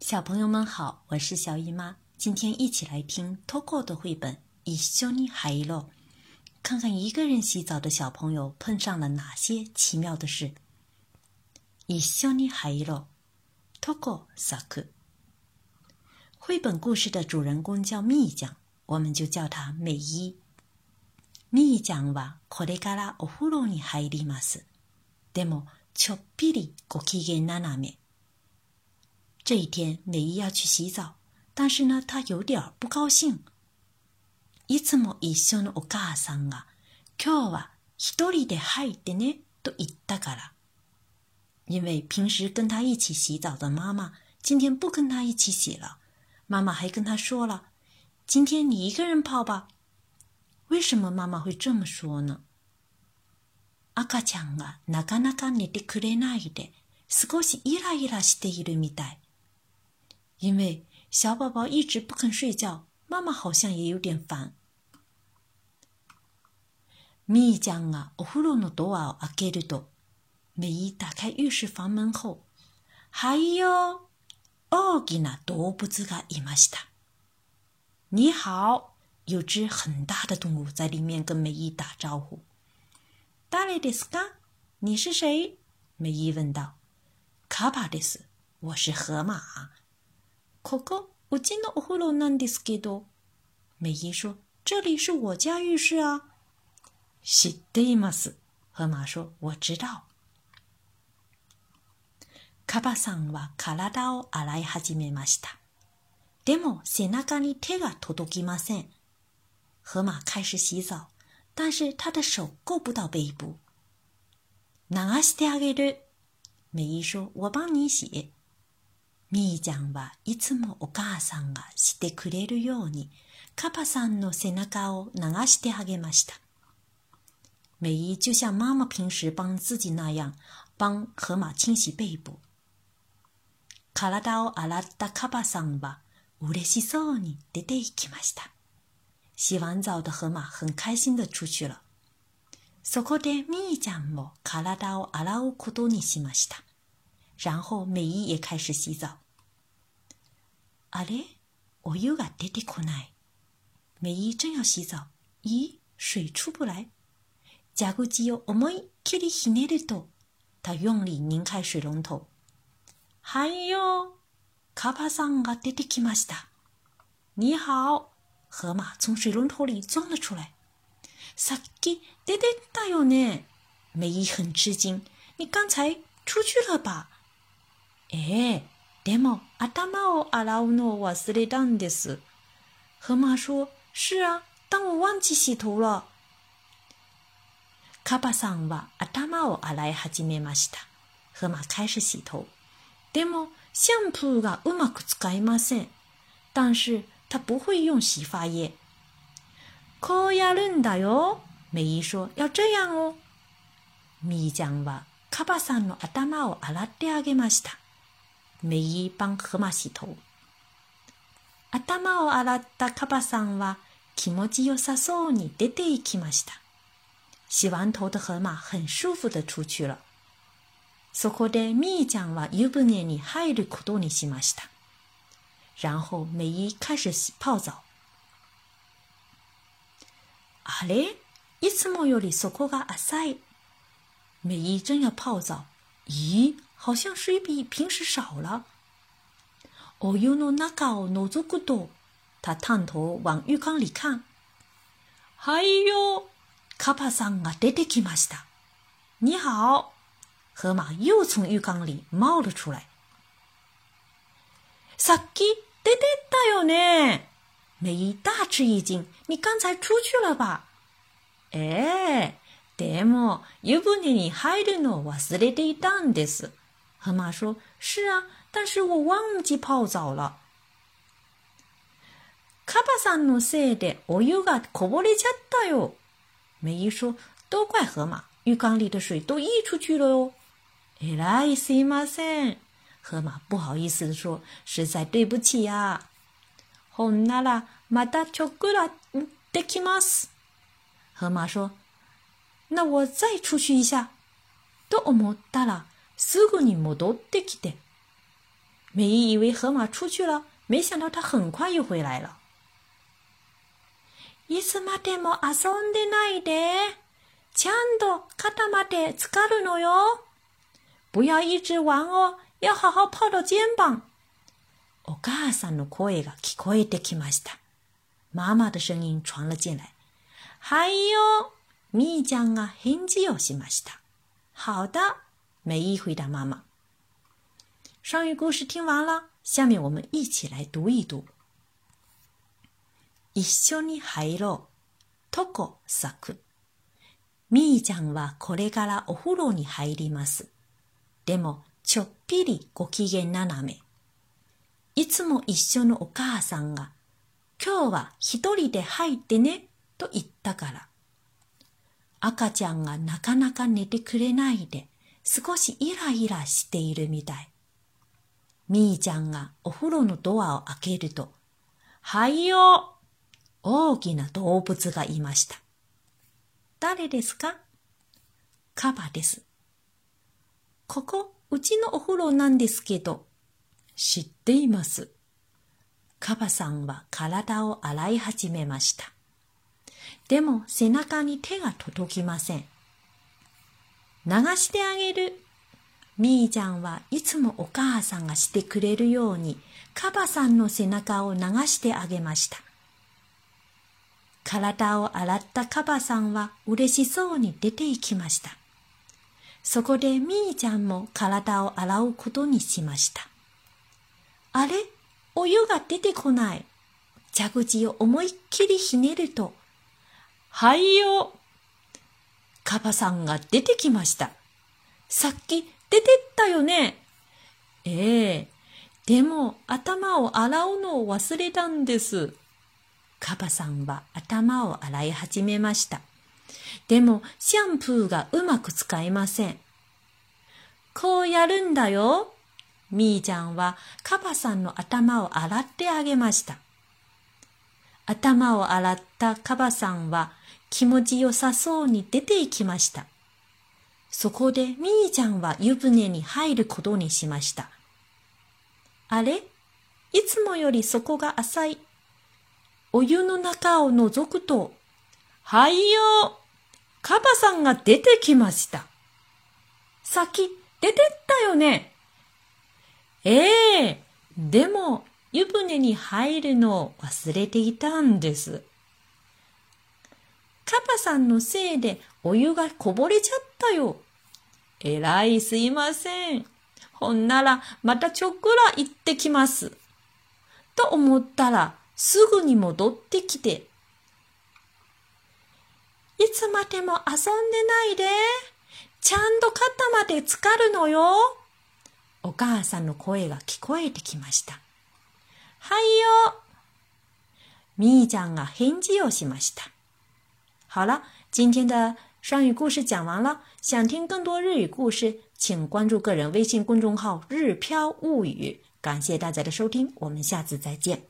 小朋友们好，我是小姨妈。今天一起来听 Toko 的绘本《一緒に入ろう》，看看一个人洗澡的小朋友碰上了哪些奇妙的事。一緒に入ろう。Toko 作。绘本故事的主人公叫みーちゃん，我们就叫她美伊。みーちゃんはこれからお風呂に入ります。でもちょっぴりご機嫌斜め。 这一天，美伊要去洗澡，但是呢，她有点不高兴。いつも一緒のお母さんが、今日は一人で入ってねと言ったから。因为平时跟她一起洗澡的妈妈，今天不跟她一起洗了。妈妈还跟她说了，今天你一个人泡吧。为什么妈妈会这么说呢？赤ちゃんがなかなか寝てくれないで、少しイライラしているみたい。 因为小宝宝一直不肯睡觉，妈妈好像也有点烦。みーちゃんがお風呂のドアを開けると、美伊打开浴室房门后，はいよ、大きな動物がいました。你好，有只很大的动物在里面跟美伊打招呼。誰ですか？你是谁？美伊问道。カバです。我是河马。 ここうちのお風呂なんですけど。美伊说：“这里是我家浴室啊。”知っています。河马说：“我知道。”カバさんは体を洗い始めました。でも背中に手が届きません。河马开始洗澡，但是他的手够不到背部。流してあげる。美伊说：“我帮你洗。”みーちゃんはいつもお母さんがしてくれるように、カパさんの背中を流してあげました。美伊就像妈妈平时帮自己那样，帮河马清洗背部。体を洗ったカパさんは嬉しそうに出て行きました。洗完澡的河马很开心的出去了。そこでみーちゃんも体を洗うことにしました。然后美伊也开始洗澡。あれお湯が出てこない。美伊正要洗澡，咦，水出不来。蛇口を思いっきりひねると，她用力拧开水龙头。はいよ、カバさんが出てきました。你好，河马从水龙头里钻了出来。さっき出てったよね。美伊很吃惊，你刚才出去了吧？ ええ、でも頭を洗うのを忘れたんです。河马说：“是啊，但我忘记洗头了。”カバさんは頭を洗い始めました。河馬開始洗頭。でもシャンプーがうまく使いません。但是他不会用洗发液。こうやるんだよ。美伊说：“要这样哦。”みーちゃんはカバさんの頭を洗ってあげました。美伊帮河马洗头。頭を洗ったカバさんは気持ちよさそうに出て行きました。洗完头的河马很舒服的出去了。そこでみーちゃんは湯船に入ることにしました。然后美伊开始泡澡。あれ？いつもより底が浅い。美伊正要泡澡，咦，好像水比平时少了。お湯の中を覗くと，他探头往浴缸里看。はいよ、カパさんが出てきました。你好，河马又从浴缸里冒了出来。さっき出てったよね。美伊大吃一惊，你刚才出去了吧？ええ。でも湯船に入るのを忘れていたんです。河马说：“是啊，但是我忘记泡澡了。”カバさんのせいでお湯がこぼれちゃったよ。美伊说：“都怪河马，浴缸里的水都溢出去了哟。”えらいすいません。河马不好意思的说：“实在对不起呀、啊。”ほんならまたちょくらできます。河马说。那我再出去一下。と思ったら、 すぐに戻ってきて。美伊以为河马出去了，没想到它很快又回来了。いつまでも遊んでないで。ちゃんと肩まで浸かるのよ。不要一直玩哦，要好好泡到肩膀。お母さんの声が聞こえてきました。妈妈的声音传了进来。はいよ。みーちゃんが返事をしました。好的，美伊回答妈妈。上语故事听完了，下面我们一起来读一读。一緒に入ろう。とこ咲く。みーちゃんはこれからお風呂に入ります。でも、ちょっぴりご機嫌斜め。いつも一緒のお母さんが、今日は一人で入ってね、と言ったから。赤ちゃんがなかなか寝てくれないで、少しイライラしているみたい。みーちゃんがお風呂のドアを開けると、はいよ大きな動物がいました。誰ですかカバです。ここ、うちのお風呂なんですけど。知っています。カバさんは体を洗い始めました。でも背中に手が届きません。流してあげる。みーちゃんはいつもお母さんがしてくれるようにカバさんの背中を流してあげました。体を洗ったカバさんは嬉しそうに出て行きました。そこでみーちゃんも体を洗うことにしました。あれ？お湯が出てこない。蛇口を思いっきりひねると、はいよカバさんが出てきました。さっき出てったよね。ええでも頭を洗うのを忘れたんです。カバさんは頭を洗い始めました。でも、シャンプーがうまく使えません。こうやるんだよ。みーちゃんはカバさんの頭を洗ってあげました。頭を洗ったカバさんは気持ちよさそうに出て行きました。そこでみーちゃんは湯船に入ることにしました。あれ？いつもより底が浅い。お湯の中を覗くと、はいよカバさんが出てきました。さっき出てったよね。ええー、でも湯船に入るのを忘れていたんです。カバさんのせいでお湯がこぼれちゃったよ。えらいすいません。ほんならまたちょっくら行ってきます。と思ったらすぐに戻ってきて、いつまでも遊んでないで。ちゃんと肩まで浸かるのよ。お母さんの声が聞こえてきました。はいよ。みーちゃんが返事をしました。好了，今天的双语故事讲完了。想听更多日语故事，请关注个人微信公众号“日飘物语”。感谢大家的收听，我们下次再见。